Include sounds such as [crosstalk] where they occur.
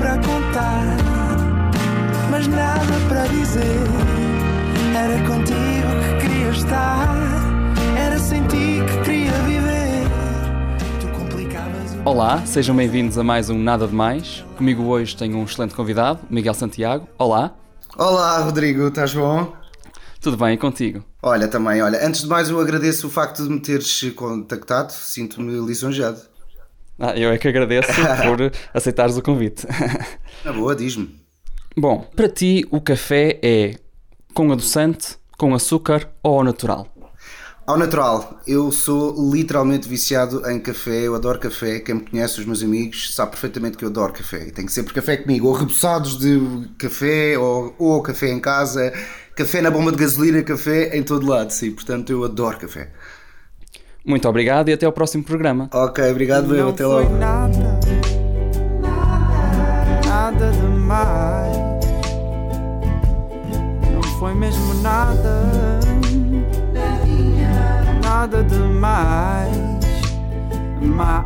para contar, mas nada para dizer. Era contigo que queria estar, era sem ti que queria viver. Tu complicavas o. Olá, sejam bem-vindos a mais um Nada de Mais. Comigo hoje tenho um excelente convidado, Miguel Santiago. Olá, Olá, Rodrigo, estás bom? tudo bem e contigo? Olha, também, olha, antes de mais eu agradeço o facto de me teres contactado, sinto-me lisonjeado. Ah, eu é que agradeço [laughs] por aceitares o convite. Na boa, diz-me. Bom, para ti o café é com adoçante, com açúcar ou ao natural? Ao natural, eu sou literalmente viciado em café, eu adoro café, quem me conhece, os meus amigos, sabe perfeitamente que eu adoro café. E tem que sempre café comigo, ou reboçados de café, ou, ou café em casa, café na bomba de gasolina, café em todo lado, sim, portanto eu adoro café. Muito obrigado e até ao próximo programa. Ok, obrigado, eu, Não até foi logo. nada, nada demais. Não foi mesmo nada, nada demais. Mais.